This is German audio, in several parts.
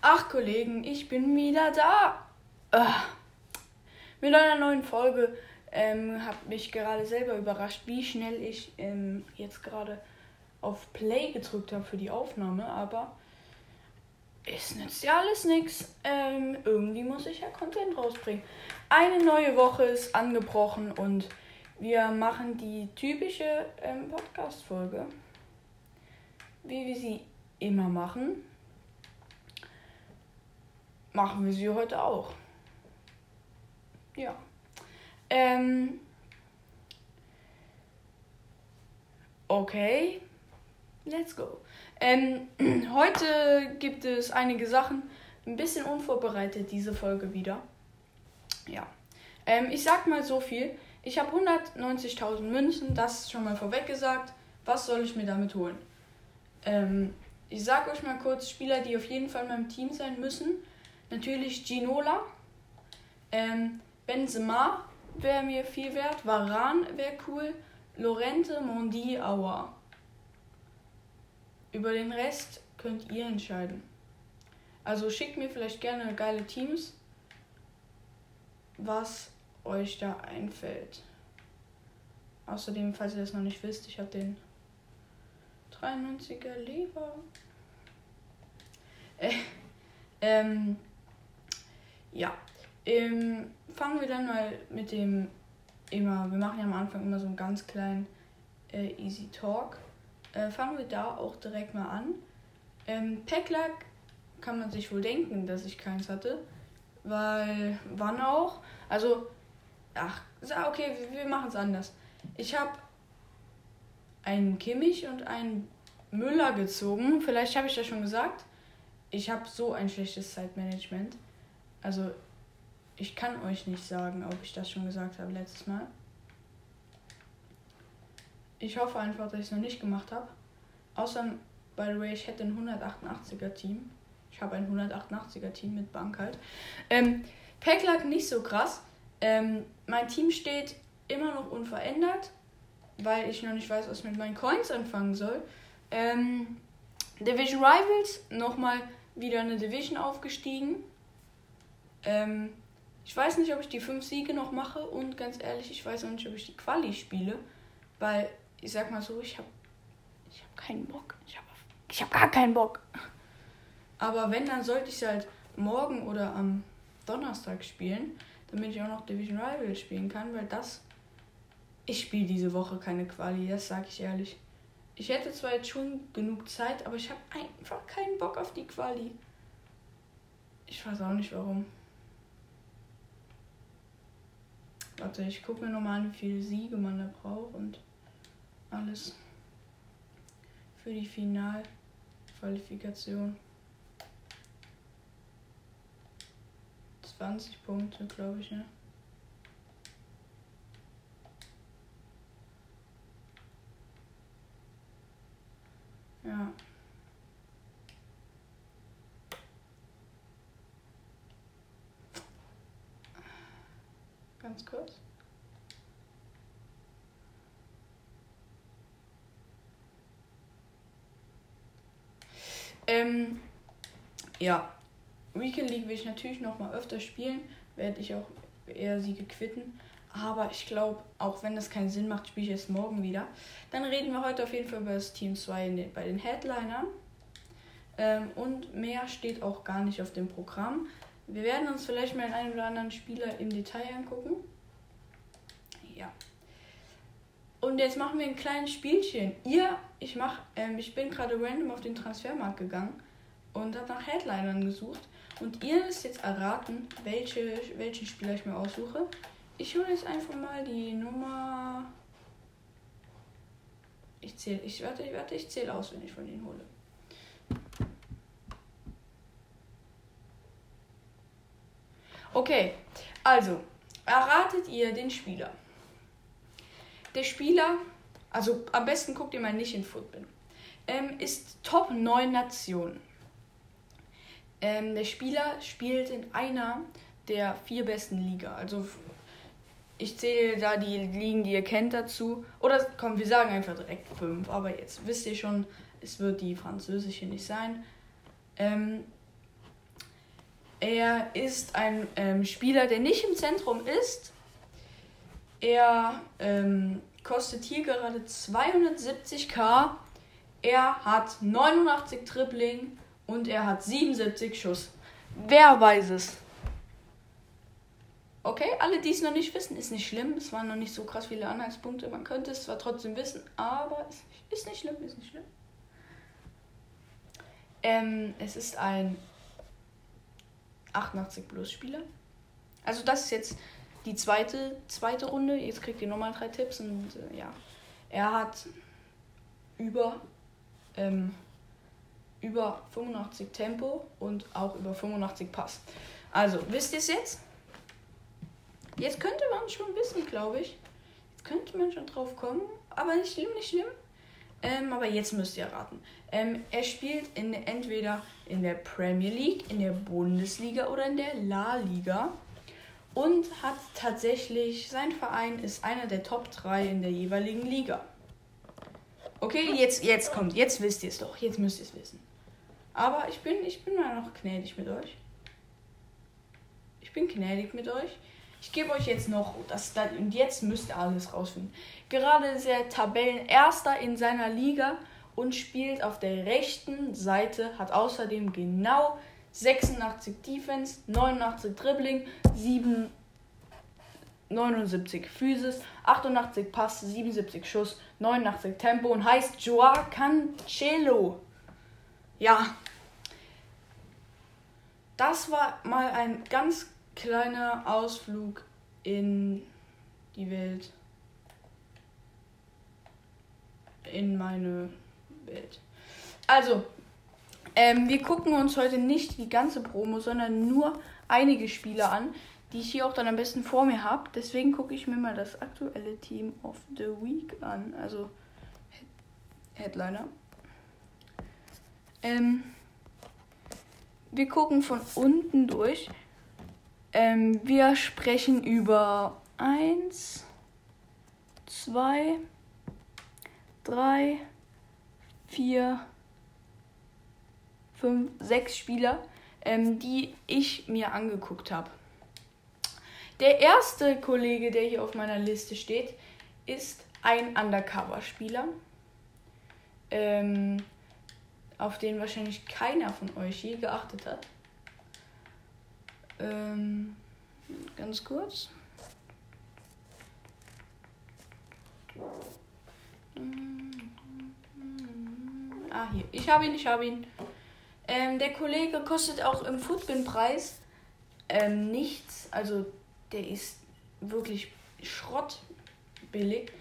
Ach Kollegen, ich bin wieder da. Ah. Mit einer neuen Folge ähm, habe mich gerade selber überrascht, wie schnell ich ähm, jetzt gerade auf Play gedrückt habe für die Aufnahme, aber es nützt ja alles nichts. Ähm, irgendwie muss ich ja Content rausbringen. Eine neue Woche ist angebrochen und wir machen die typische ähm, Podcast-Folge, wie wir sie immer machen machen wir sie heute auch. Ja. Ähm. Okay. Let's go. Ähm, heute gibt es einige Sachen. Ein bisschen unvorbereitet diese Folge wieder. Ja. Ähm, ich sag mal so viel. Ich habe 190.000 Münzen, das ist schon mal vorweg gesagt. Was soll ich mir damit holen? Ähm, ich sag euch mal kurz Spieler, die auf jeden Fall in meinem Team sein müssen. Natürlich Ginola. Ähm, Benzema wäre mir viel wert. Varan wäre cool. Lorente, Mondi, Aua. Über den Rest könnt ihr entscheiden. Also schickt mir vielleicht gerne geile Teams, was euch da einfällt. Außerdem, falls ihr das noch nicht wisst, ich habe den 93er Leber. Äh, ähm, ja, ähm, fangen wir dann mal mit dem immer, wir machen ja am Anfang immer so einen ganz kleinen äh, Easy Talk. Äh, fangen wir da auch direkt mal an. Ähm, Packlack kann man sich wohl denken, dass ich keins hatte, weil wann auch? Also, ach, okay, wir, wir machen es anders. Ich habe einen Kimmich und einen Müller gezogen. Vielleicht habe ich das schon gesagt. Ich habe so ein schlechtes Zeitmanagement. Also, ich kann euch nicht sagen, ob ich das schon gesagt habe letztes Mal. Ich hoffe einfach, dass ich es noch nicht gemacht habe. Außer, by the way, ich hätte ein 188er Team. Ich habe ein 188er Team mit Bank halt. Ähm, Pack lag nicht so krass. Ähm, mein Team steht immer noch unverändert, weil ich noch nicht weiß, was ich mit meinen Coins anfangen soll. Ähm, Division Rivals nochmal wieder eine Division aufgestiegen. Ähm, ich weiß nicht, ob ich die fünf Siege noch mache und ganz ehrlich, ich weiß auch nicht, ob ich die Quali spiele, weil ich sag mal so, ich habe ich hab keinen Bock. Ich habe ich hab gar keinen Bock. Aber wenn, dann sollte ich halt morgen oder am Donnerstag spielen, damit ich auch noch Division Rival spielen kann, weil das. Ich spiele diese Woche keine Quali, das sag ich ehrlich. Ich hätte zwar jetzt schon genug Zeit, aber ich habe einfach keinen Bock auf die Quali. Ich weiß auch nicht warum. Warte, ich gucke mir nochmal an, wie viele Siege man da braucht und alles für die Finalqualifikation. 20 Punkte, glaube ich, ne? Ja. Ganz kurz. Ähm, ja, Weekend League will ich natürlich noch mal öfter spielen, werde ich auch eher Siege quitten. Aber ich glaube, auch wenn das keinen Sinn macht, spiele ich es morgen wieder. Dann reden wir heute auf jeden Fall über das Team 2 bei den Headlinern. Ähm, und mehr steht auch gar nicht auf dem Programm. Wir werden uns vielleicht mal einen oder anderen Spieler im Detail angucken. Ja. Und jetzt machen wir ein kleines Spielchen. Ihr, ich mach, ähm, ich bin gerade random auf den Transfermarkt gegangen und habe nach Headlinern gesucht. Und ihr müsst jetzt erraten, welche, welchen Spieler ich mir aussuche. Ich hole jetzt einfach mal die Nummer. Ich zähle, ich warte, ich warte, ich zähle aus, wenn ich von denen hole. Okay, also erratet ihr den Spieler. Der Spieler, also am besten guckt ihr mal nicht in Football, ähm, ist Top 9 Nationen. Ähm, der Spieler spielt in einer der vier besten Liga. Also ich zähle da die Ligen, die ihr kennt, dazu. Oder komm, wir sagen einfach direkt fünf. Aber jetzt wisst ihr schon, es wird die französische nicht sein. Ähm, Er ist ein ähm, Spieler, der nicht im Zentrum ist. Er ähm, kostet hier gerade 270k. Er hat 89 Dribbling und er hat 77 Schuss. Wer weiß es? Okay, alle, die es noch nicht wissen, ist nicht schlimm. Es waren noch nicht so krass viele Anhaltspunkte. Man könnte es zwar trotzdem wissen, aber es ist nicht schlimm, ist nicht schlimm. Ähm, es ist ein 88 plus Spieler. Also das ist jetzt die zweite, zweite Runde. Jetzt kriegt ihr nochmal drei Tipps und äh, ja. Er hat über, ähm, über 85 Tempo und auch über 85 Pass. Also, wisst ihr es jetzt? Jetzt könnte man schon wissen, glaube ich. Jetzt könnte man schon drauf kommen. Aber nicht schlimm, nicht schlimm. Ähm, aber jetzt müsst ihr raten. Ähm, er spielt in, entweder in der Premier League, in der Bundesliga oder in der La Liga. Und hat tatsächlich, sein Verein ist einer der Top 3 in der jeweiligen Liga. Okay, jetzt, jetzt kommt, jetzt wisst ihr es doch. Jetzt müsst ihr es wissen. Aber ich bin, ich bin mal noch gnädig mit euch. Ich bin gnädig mit euch. Ich gebe euch jetzt noch das und jetzt müsst ihr alles rausfinden. Gerade ist er Tabellenerster in seiner Liga und spielt auf der rechten Seite, hat außerdem genau 86 Defense, 89 Dribbling, 7 79 Physis, 88 Pass, 77 Schuss, 89 Tempo und heißt Joa Cancelo. Ja. Das war mal ein ganz kleiner Ausflug in die Welt. In meine Welt. Also, ähm, wir gucken uns heute nicht die ganze Promo, sondern nur einige Spiele an, die ich hier auch dann am besten vor mir habe. Deswegen gucke ich mir mal das aktuelle Team of the Week an. Also Headliner. Ähm, wir gucken von unten durch. Ähm, wir sprechen über 1, 2, 3, 4, 5, 6 Spieler, ähm, die ich mir angeguckt habe. Der erste Kollege, der hier auf meiner Liste steht, ist ein Undercover-Spieler, ähm, auf den wahrscheinlich keiner von euch je geachtet hat. Ähm, ganz kurz. Ah, hier. Ich habe ihn, ich habe ihn. Ähm, der Kollege kostet auch im Footbin-Preis ähm, nichts. Also, der ist wirklich schrottbillig.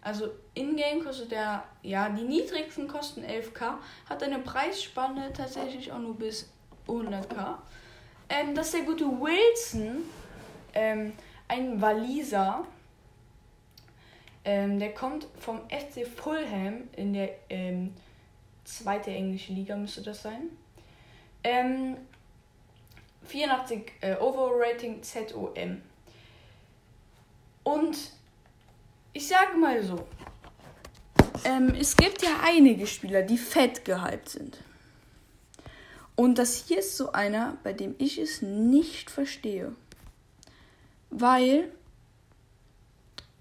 Also, in-game kostet der, ja, die niedrigsten kosten 11k. Hat eine Preisspanne tatsächlich auch nur bis 100k. Ähm, das ist der gute Wilson, ähm, ein Waliser. Ähm, der kommt vom FC Fulham in der ähm, zweite englische Liga, müsste das sein. Ähm, 84 äh, Overrating ZOM. Und ich sage mal so, ähm, es gibt ja einige Spieler, die fett gehypt sind. Und das hier ist so einer, bei dem ich es nicht verstehe. Weil,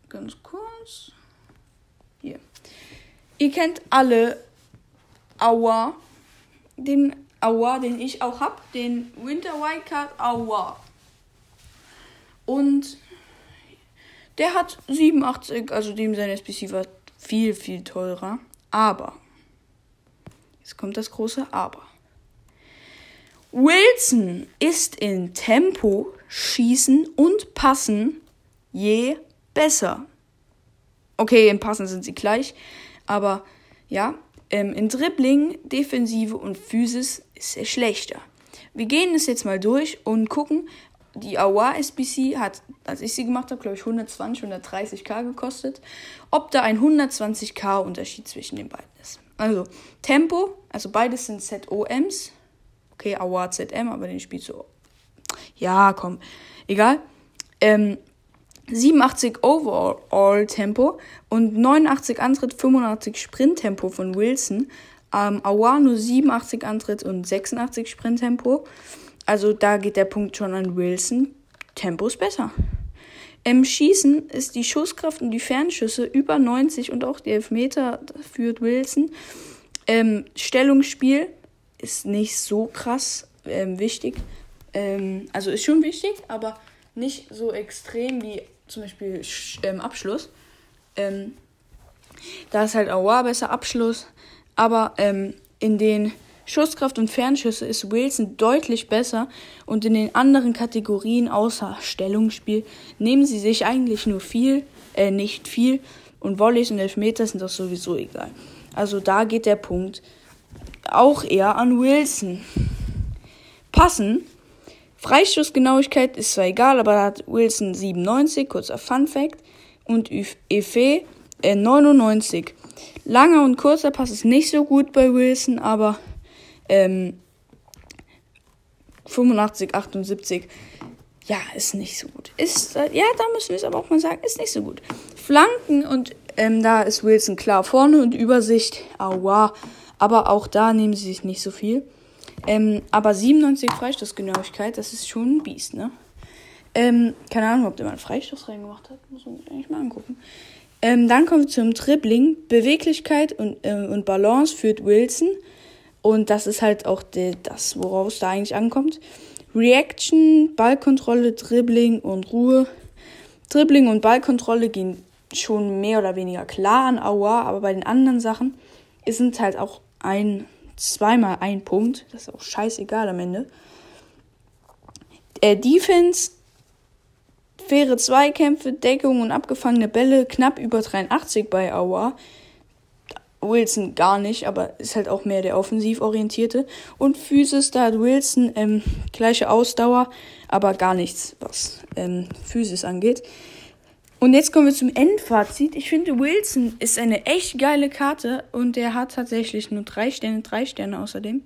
ganz kurz, hier. Ihr kennt alle Aua, den Aua, den ich auch habe, den Winter Wildcard Aua. Und der hat 87, also dem sein SPC war viel, viel teurer. Aber, jetzt kommt das große Aber. Wilson ist in Tempo, Schießen und Passen je besser. Okay, in Passen sind sie gleich, aber ja, ähm, in Dribbling, Defensive und Physis ist er schlechter. Wir gehen es jetzt mal durch und gucken. Die Awa SBC hat, als ich sie gemacht habe, glaube ich 120, 130k gekostet. Ob da ein 120k Unterschied zwischen den beiden ist. Also Tempo, also beides sind ZOMs, Okay, Award ZM, aber den spielst du. Ja, komm. Egal. Ähm, 87 Overall Tempo und 89 Antritt, 85 Sprint Tempo von Wilson. Ähm, Awar nur 87 Antritt und 86 Sprint Tempo. also da geht der Punkt schon an Wilson. Tempo ist besser. Im Schießen ist die Schusskraft und die Fernschüsse über 90 und auch die Elfmeter führt Wilson. Ähm, Stellungsspiel ist nicht so krass ähm, wichtig. Ähm, also ist schon wichtig, aber nicht so extrem wie zum Beispiel ähm, Abschluss. Ähm, da ist halt Aua besser Abschluss. Aber ähm, in den Schusskraft und Fernschüsse ist Wilson deutlich besser und in den anderen Kategorien außer Stellungsspiel nehmen sie sich eigentlich nur viel, äh, nicht viel und Volleys und Elfmeter sind doch sowieso egal. Also da geht der Punkt auch eher an Wilson. Passen. Freistoßgenauigkeit ist zwar egal, aber da hat Wilson 97, kurzer Fun Fact, und Efe äh, 99. Langer und kurzer Pass ist nicht so gut bei Wilson, aber ähm, 85, 78, ja, ist nicht so gut. Ist, äh, ja, da müssen wir es aber auch mal sagen, ist nicht so gut. Flanken und ähm, da ist Wilson klar vorne und Übersicht, aua. Aber auch da nehmen sie sich nicht so viel. Ähm, aber 97 Freistoßgenauigkeit, das ist schon ein Biest, ne? Ähm, keine Ahnung, ob der mal einen Freistoß reingemacht hat. Muss man sich eigentlich mal angucken. Ähm, dann kommen wir zum Dribbling. Beweglichkeit und, ähm, und Balance führt Wilson. Und das ist halt auch die, das, worauf es da eigentlich ankommt. Reaction, Ballkontrolle, Dribbling und Ruhe. Dribbling und Ballkontrolle gehen schon mehr oder weniger klar an Aua, aber bei den anderen Sachen sind halt auch ein, zweimal ein Punkt. Das ist auch scheißegal am Ende. Äh, Defense, faire Zweikämpfe, Deckung und abgefangene Bälle knapp über 83 bei Aua. Wilson gar nicht, aber ist halt auch mehr der offensiv orientierte. Und Physis, da hat Wilson ähm, gleiche Ausdauer, aber gar nichts, was ähm, Physis angeht. Und jetzt kommen wir zum Endfazit. Ich finde, Wilson ist eine echt geile Karte und der hat tatsächlich nur drei Sterne, drei Sterne außerdem.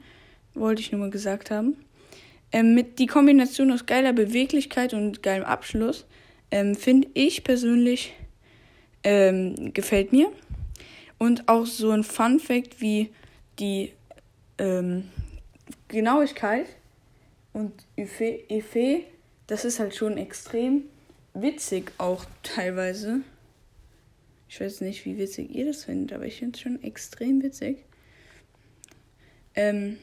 Wollte ich nur mal gesagt haben. Ähm, mit die Kombination aus geiler Beweglichkeit und geilem Abschluss ähm, finde ich persönlich ähm, gefällt mir. Und auch so ein Fun Fact wie die ähm, Genauigkeit und Effet, das ist halt schon extrem witzig auch teilweise. Ich weiß nicht, wie witzig ihr das findet, aber ich finde es schon extrem witzig. Ähm,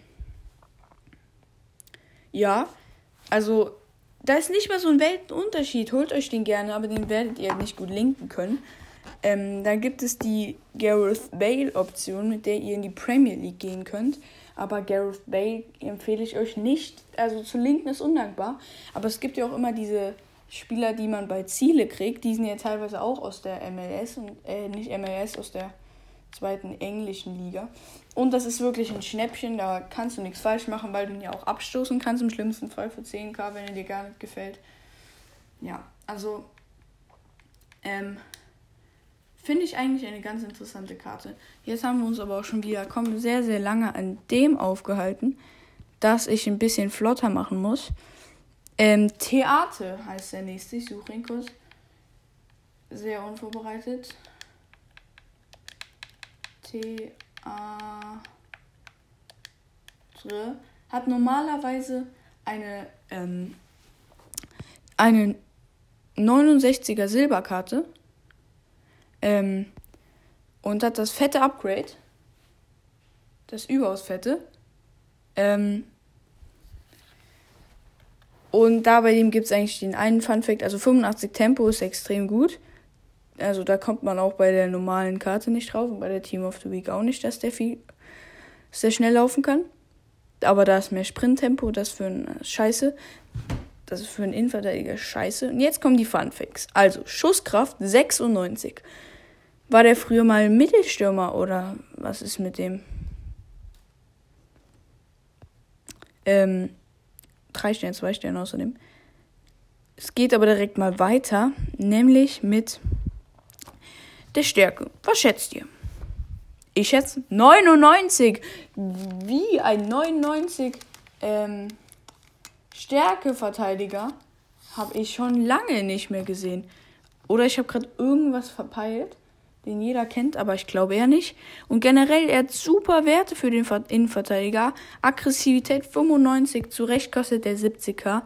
ja, also da ist nicht mal so ein Weltenunterschied. Holt euch den gerne, aber den werdet ihr nicht gut linken können. Ähm, dann gibt es die Gareth Bale-Option, mit der ihr in die Premier League gehen könnt. Aber Gareth Bale empfehle ich euch nicht. Also zu linken ist undankbar. Aber es gibt ja auch immer diese Spieler, die man bei Ziele kriegt. Die sind ja teilweise auch aus der MLS und äh, nicht MLS, aus der zweiten englischen Liga. Und das ist wirklich ein Schnäppchen, da kannst du nichts falsch machen, weil du ihn ja auch abstoßen kannst im schlimmsten Fall für 10k, wenn er dir gar nicht gefällt. Ja, also ähm, Finde ich eigentlich eine ganz interessante Karte. Jetzt haben wir uns aber auch schon wieder kommen, sehr, sehr lange an dem aufgehalten, dass ich ein bisschen flotter machen muss. Ähm, Theater heißt der nächste. Ich suche ihn kurz. Sehr unvorbereitet. Theater hat normalerweise eine, ähm, eine 69er Silberkarte ähm, und hat das fette Upgrade. Das überaus fette. Ähm, und da bei dem gibt es eigentlich den einen Fun Fact, also 85 Tempo ist extrem gut. Also da kommt man auch bei der normalen Karte nicht drauf und bei der Team of the Week auch nicht, dass der viel sehr schnell laufen kann. Aber da ist mehr Sprinttempo, das für ein Scheiße. Das ist für einen Innenverteidiger Scheiße. Und jetzt kommen die Fun Facts. Also Schusskraft 96. War der früher mal Mittelstürmer oder was ist mit dem? Ähm, drei Sterne, zwei Sterne außerdem. Es geht aber direkt mal weiter, nämlich mit der Stärke. Was schätzt ihr? Ich schätze 99. Wie ein 99 ähm, Stärkeverteidiger habe ich schon lange nicht mehr gesehen. Oder ich habe gerade irgendwas verpeilt. den jeder kennt, aber ich glaube eher nicht. Und generell, er hat super Werte für den Innenverteidiger. Aggressivität 95, zurecht kostet der 70er.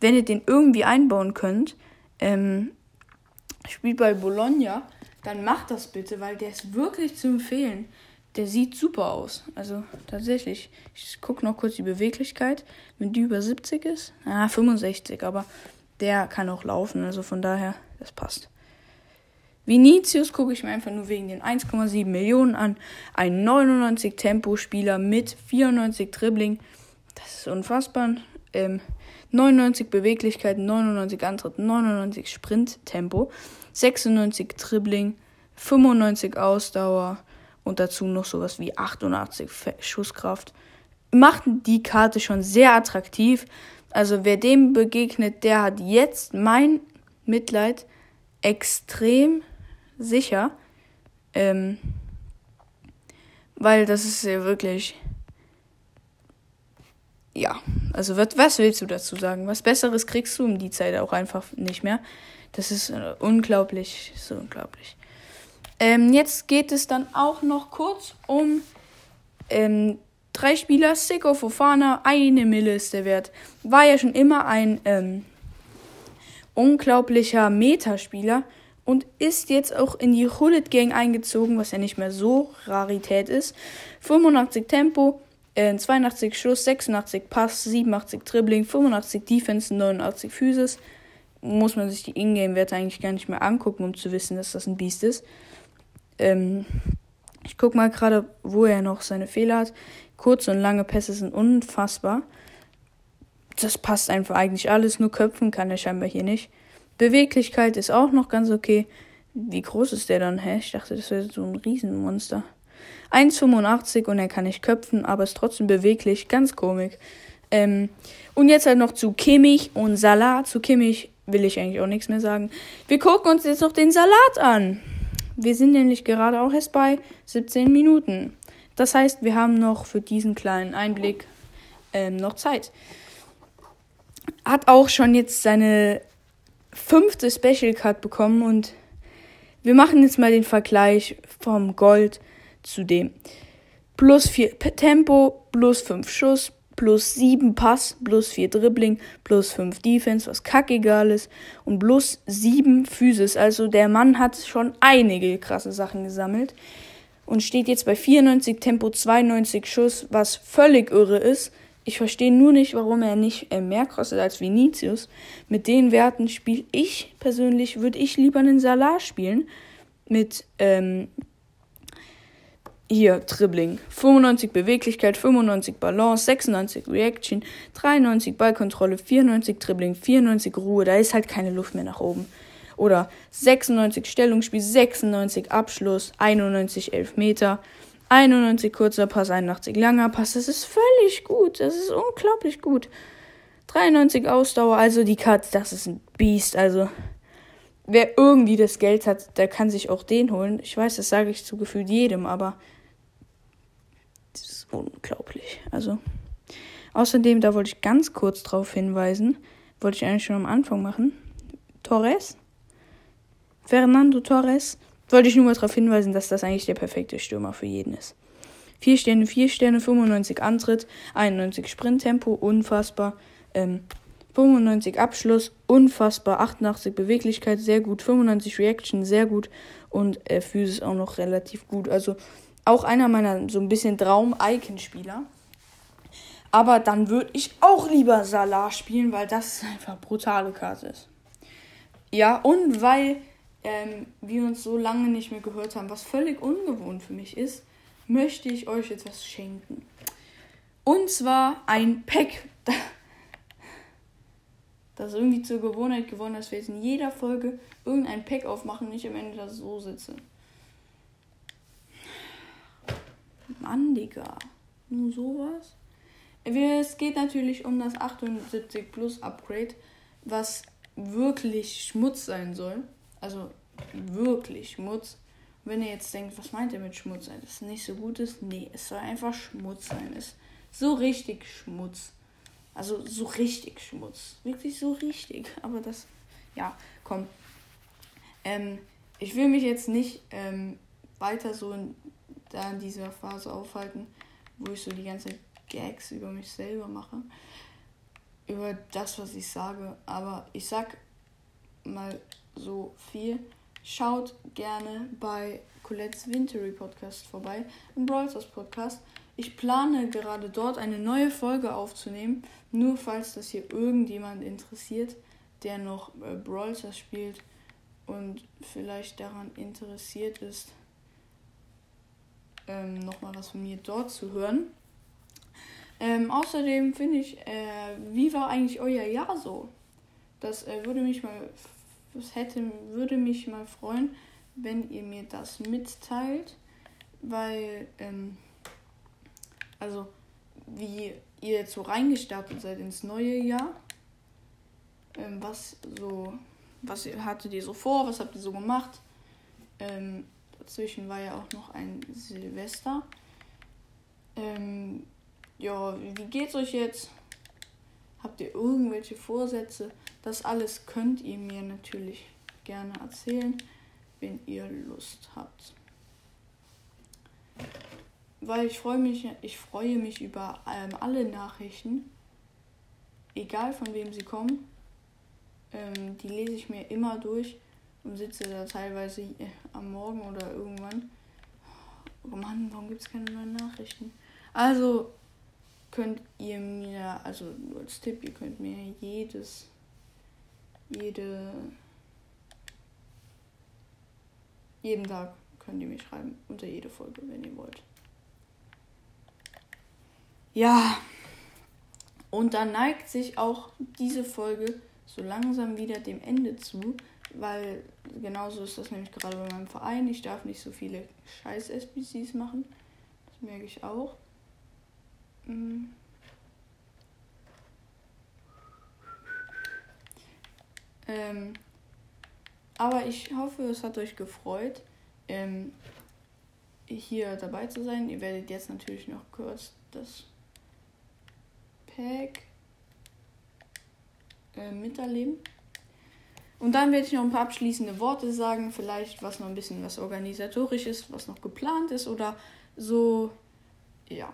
Wenn ihr den irgendwie einbauen könnt, ähm, spielt bei Bologna, dann macht das bitte, weil der ist wirklich zu empfehlen. Der sieht super aus. Also tatsächlich. Ich gucke noch kurz die Beweglichkeit. Wenn die über 70 ist, ah, 65, aber der kann auch laufen. Also von daher, das passt. Vinicius gucke ich mir einfach nur wegen den 1,7 Millionen an. Ein 99 Tempospieler mit 94 Dribbling. Das ist unfassbar. Ähm, 99 Beweglichkeit, 99 Antritt, 99 Sprinttempo, 96 Dribbling, 95 Ausdauer und dazu noch sowas wie 88 Schusskraft. Macht die Karte schon sehr attraktiv. Also wer dem begegnet, der hat jetzt mein Mitleid extrem sicher. Ähm, weil das ist ja wirklich. Ja, also was, was willst du dazu sagen? Was Besseres kriegst du um die Zeit auch einfach nicht mehr. Das ist äh, unglaublich, so unglaublich. Ähm, jetzt geht es dann auch noch kurz um ähm, drei Spieler. Seko Fofana, eine Mille ist der Wert. War ja schon immer ein ähm, unglaublicher Metaspieler und ist jetzt auch in die Hullet Gang eingezogen, was ja nicht mehr so Rarität ist. 85 Tempo, äh, 82 Schuss, 86 Pass, 87 Dribbling, 85 Defense, 89 Physis. Muss man sich die Ingame-Werte eigentlich gar nicht mehr angucken, um zu wissen, dass das ein Biest ist. Ähm, ich guck mal gerade, wo er noch seine Fehler hat. Kurze und lange Pässe sind unfassbar. Das passt einfach eigentlich alles, nur köpfen kann er scheinbar hier nicht. Beweglichkeit ist auch noch ganz okay. Wie groß ist der dann? Hä? Ich dachte, das wäre so ein Riesenmonster. 1,85 und er kann nicht köpfen, aber ist trotzdem beweglich. Ganz komisch. Ähm, und jetzt halt noch zu Kimmich und Salat. Zu Kimmich will ich eigentlich auch nichts mehr sagen. Wir gucken uns jetzt noch den Salat an. Wir sind nämlich gerade auch erst bei 17 Minuten. Das heißt, wir haben noch für diesen kleinen Einblick ähm, noch Zeit. Hat auch schon jetzt seine fünfte Special Card bekommen und wir machen jetzt mal den Vergleich vom Gold zu dem. Plus 4 Tempo, plus 5 Schuss, plus 7 Pass, plus 4 Dribbling, plus 5 Defense, was kackegal ist, und plus 7 Physis. Also der Mann hat schon einige krasse Sachen gesammelt und steht jetzt bei 94 Tempo, 92 Schuss, was völlig irre ist. Ich verstehe nur nicht, warum er nicht äh, mehr kostet als Vinicius. Mit den Werten spiele ich persönlich, würde ich lieber einen Salah spielen. Mit ähm, hier Dribbling, 95 Beweglichkeit, 95 Balance, 96 Reaction, 93 Ballkontrolle, 94 Dribbling, 94 Ruhe. Da ist halt keine Luft mehr nach oben. Oder 96 Stellungsspiel, 96 Abschluss, 91 Elfmeter. 91 kurzer Pass, 81 langer Pass. Das ist völlig gut. Das ist unglaublich gut. 93 Ausdauer, also die Karte, das ist ein Biest. Also, wer irgendwie das Geld hat, der kann sich auch den holen. Ich weiß, das sage ich zu gefühlt jedem, aber unglaublich. Also, außerdem, da wollte ich ganz kurz drauf hinweisen, wollte ich eigentlich schon am Anfang machen. Torres, Fernando Torres, wollte ich nur mal darauf hinweisen, dass das eigentlich der perfekte Stürmer für jeden ist. 4 Sterne, 4 Sterne, 95 Antritt, 91 Sprinttempo, unfassbar. Ähm, 95 Abschluss, unfassbar. 88 Beweglichkeit, sehr gut. 95 Reaction, sehr gut. Und äh, Physis auch noch relativ gut. Also auch einer meiner so ein bisschen Traum-Icon-Spieler. Aber dann würde ich auch lieber Salah spielen, weil das einfach brutale Karte ist. Ja, und weil ähm, wir uns so lange nicht mehr gehört haben, was völlig ungewohnt für mich ist, möchte ich euch etwas schenken. Und zwar ein Pack. Das ist irgendwie zur Gewohnheit geworden, dass wir jetzt in jeder Folge irgendein Pack aufmachen und nicht am Ende da so sitze. Mann, Digga. Nur sowas. Es geht natürlich um das 78 Plus Upgrade, was wirklich Schmutz sein soll. Also wirklich Schmutz. wenn ihr jetzt denkt, was meint ihr mit Schmutz sein? Das nicht so gut ist? Nee, es soll einfach Schmutz sein. Es ist so richtig Schmutz. Also so richtig Schmutz. Wirklich so richtig. Aber das, ja, komm. Ähm, ich will mich jetzt nicht ähm, weiter so da in dieser Phase aufhalten, wo ich so die ganze Gags über mich selber mache. Über das, was ich sage. Aber ich sag mal so viel. Schaut gerne bei Colette's Wintery Podcast vorbei, im Brawlers Podcast. Ich plane gerade dort eine neue Folge aufzunehmen, nur falls das hier irgendjemand interessiert, der noch äh, Brawl spielt und vielleicht daran interessiert ist, ähm, nochmal was von mir dort zu hören. Ähm, außerdem finde ich, äh, wie war eigentlich euer Jahr so? Das äh, würde mich mal, das hätte, würde mich mal freuen, wenn ihr mir das mitteilt, weil, ähm, also, wie ihr jetzt so reingestartet seid ins neue Jahr. Ähm, was so, was hattet ihr so vor? Was habt ihr so gemacht? Ähm, dazwischen war ja auch noch ein Silvester. Ähm, ja, wie geht's euch jetzt? Habt ihr irgendwelche Vorsätze? Das alles könnt ihr mir natürlich gerne erzählen, wenn ihr Lust habt. Weil ich freue mich, ich freue mich über ähm, alle Nachrichten, egal von wem sie kommen. Ähm, die lese ich mir immer durch und sitze da teilweise äh, am Morgen oder irgendwann. Oh Mann, warum gibt es keine neuen Nachrichten? Also könnt ihr mir, also nur als Tipp, ihr könnt mir jedes, jede, jeden Tag könnt ihr mir schreiben, unter jede Folge, wenn ihr wollt. Ja, und dann neigt sich auch diese Folge so langsam wieder dem Ende zu, weil genauso ist das nämlich gerade bei meinem Verein. Ich darf nicht so viele scheiß SBCs machen. Das merke ich auch. Mhm. Ähm, aber ich hoffe, es hat euch gefreut, ähm, hier dabei zu sein. Ihr werdet jetzt natürlich noch kurz das Pack äh, miterleben. Und dann werde ich noch ein paar abschließende Worte sagen, vielleicht was noch ein bisschen was organisatorisch ist, was noch geplant ist oder so. Ja.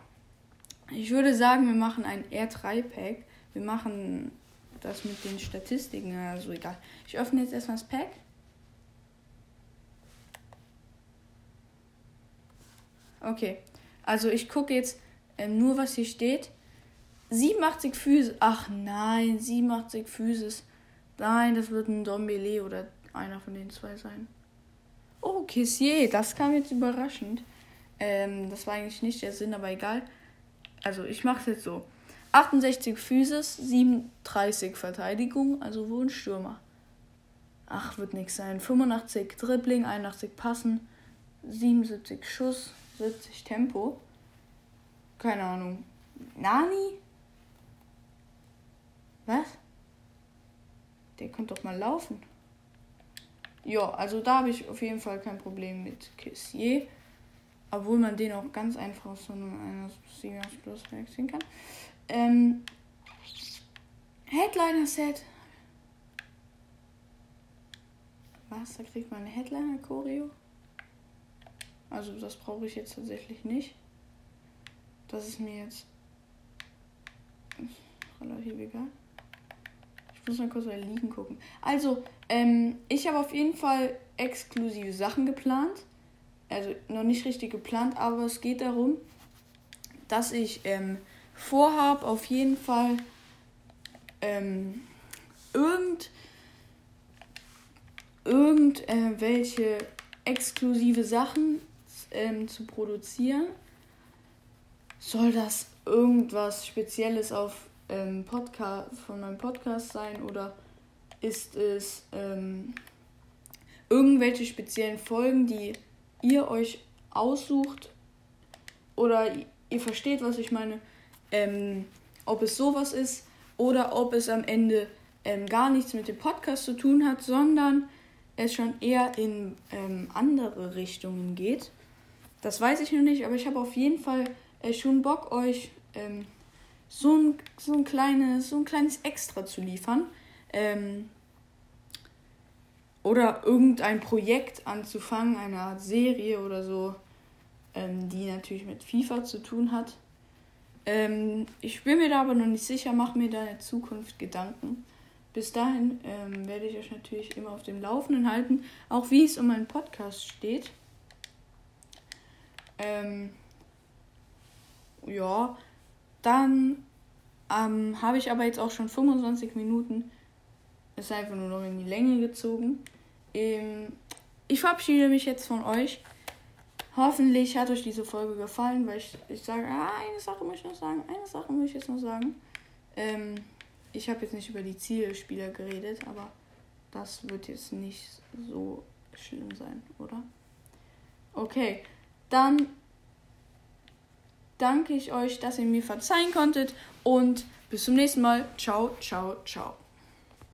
Ich würde sagen, wir machen ein R3-Pack. Wir machen das mit den Statistiken, also egal. Ich öffne jetzt erstmal das Pack. Okay, also ich gucke jetzt äh, nur, was hier steht. 87 Füße. Ach nein, 87 Füße. Nein, das wird ein Dombele oder einer von den zwei sein. Oh, Kissier, das kam jetzt überraschend. Ähm, das war eigentlich nicht der Sinn, aber egal. Also ich mache es jetzt so. 68 Physis, 37 Verteidigung, also wohl ein Stürmer. Ach, wird nichts sein. 85 Dribbling, 81 Passen, 77 Schuss, 70 Tempo. Keine Ahnung. Nani? Was? Der könnte doch mal laufen. Ja, also da habe ich auf jeden Fall kein Problem mit Kissier. Obwohl man den auch ganz einfach aus so einem Singers Plus wechseln kann. Ähm, Headliner-Set. Was? Da kriegt man eine Headliner-Choreo? Also das brauche ich jetzt tatsächlich nicht. Das ist mir jetzt relativ egal muss mal kurz bei Liegen gucken. Also, ähm, ich habe auf jeden Fall exklusive Sachen geplant. Also noch nicht richtig geplant, aber es geht darum, dass ich ähm, vorhabe, auf jeden Fall ähm, irgend, irgendwelche äh, exklusive Sachen ähm, zu produzieren. Soll das irgendwas Spezielles auf ähm, Podcast von meinem Podcast sein oder ist es ähm, irgendwelche speziellen Folgen, die ihr euch aussucht oder ihr versteht, was ich meine, ähm, ob es sowas ist oder ob es am Ende ähm, gar nichts mit dem Podcast zu tun hat, sondern es schon eher in ähm, andere Richtungen geht. Das weiß ich noch nicht, aber ich habe auf jeden Fall äh, schon Bock, euch ähm, so ein, so ein, kleines, so ein kleines Extra zu liefern. Ähm, oder irgendein Projekt anzufangen, eine Art Serie oder so, ähm, die natürlich mit FIFA zu tun hat. Ähm, ich bin mir da aber noch nicht sicher, mache mir da in Zukunft Gedanken. Bis dahin ähm, werde ich euch natürlich immer auf dem Laufenden halten, auch wie es um meinen Podcast steht. Ähm, ja, dann ähm, habe ich aber jetzt auch schon 25 Minuten. Ist einfach nur noch in die Länge gezogen. Ähm, ich verabschiede mich jetzt von euch. Hoffentlich hat euch diese Folge gefallen, weil ich, ich sage, ah, eine Sache muss ich noch sagen, eine Sache muss ich jetzt noch sagen. Ähm, ich habe jetzt nicht über die Zielspieler geredet, aber das wird jetzt nicht so schlimm sein, oder? Okay, dann danke ich euch, dass ihr mir verzeihen konntet und bis zum nächsten Mal. Ciao, ciao, ciao.